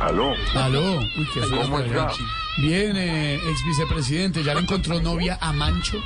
Aló. Aló. Uy, qué ¿Cómo está? Bien, eh, ex vicepresidente, ¿ya le encontró novia a Mancho?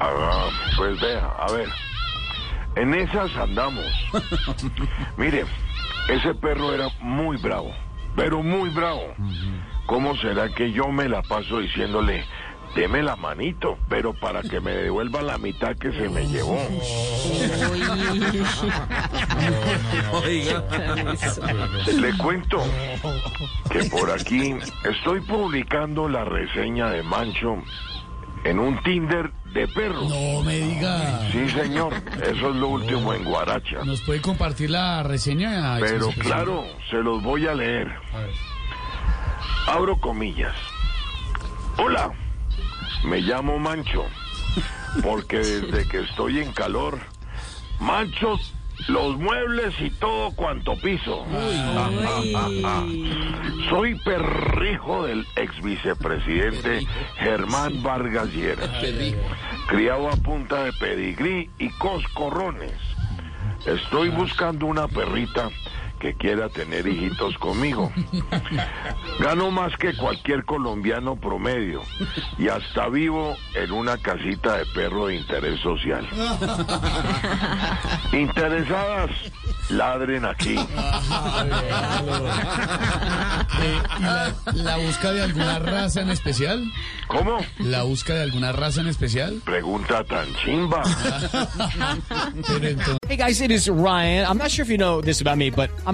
Ah, pues vea, a ver. En esas andamos. Mire, ese perro era muy bravo, pero muy bravo. ¿Cómo será que yo me la paso diciéndole, deme la manito, pero para que me devuelva la mitad que se me llevó? Le cuento que por aquí estoy publicando la reseña de Mancho en un Tinder de perros. No me diga. Sí, señor, eso es lo último en Guaracha. ¿Nos puede compartir la reseña? Pero claro, se los voy a leer. Abro comillas. Hola, me llamo Mancho, porque desde que estoy en calor, Mancho, los muebles y todo cuanto piso. Soy perrijo del ex vicepresidente Germán Vargas Lleras, criado a punta de pedigrí y coscorrones. Estoy buscando una perrita que quiera tener hijitos conmigo. Gano más que cualquier colombiano promedio y hasta vivo en una casita de perro de interés social. Interesadas, ladren aquí. Eh, ¿y la, la busca de alguna raza en especial? ¿Cómo? ¿La busca de alguna raza en especial? Pregunta tan chimba. Hey guys, it is Ryan. I'm not sure if you know this about me, but I'm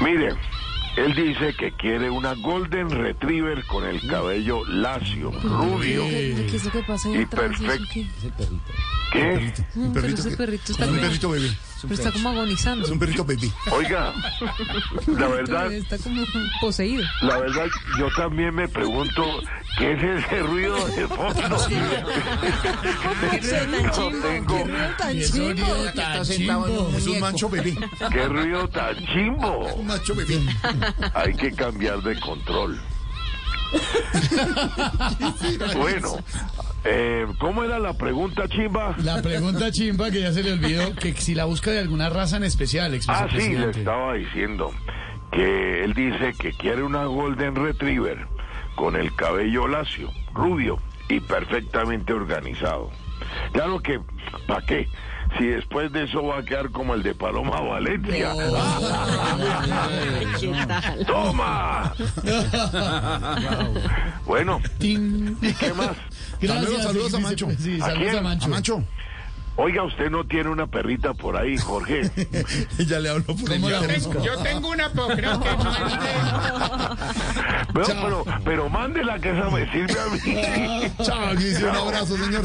Mire, él dice que quiere una Golden Retriever con el cabello lacio, rubio. ¿Qué es lo que pasa ahí Y perfecto. qué? ¿Qué? No, pero ese perrito está un como, perrito bebé. pero está como agonizando. Es un perrito bebé. Oiga, la verdad, Está como poseído. la verdad, yo también me pregunto qué es ese ruido de fondo. No tengo, ¿Qué sonido tan chimbo? Es un mancho bebé. qué ruido tan chimbo. Un macho bebé. Hay que cambiar de control. Bueno, eh, ¿cómo era la pregunta, chimba? La pregunta chimba que ya se le olvidó, que si la busca de alguna raza en especial, ex Ah, sí, le estaba diciendo que él dice que quiere una Golden Retriever con el cabello lacio, rubio y perfectamente organizado. Claro que, ¿para qué? Si después de eso va a quedar como el de Paloma Valencia. ¡Toma! bueno, Tin. ¿y qué más? Gracias, Saludos, saludos a Mancho. Sí, ¿A saludos quién? a Mancho. A Mancho. Oiga, usted no tiene una perrita por ahí, Jorge. Ya le hablo por el ¿Cómo la teléfono. busca? Yo tengo una, pero creo que no Pero, pero, pero mándela que esa me sirve a mí. Chao, un abrazo, señor.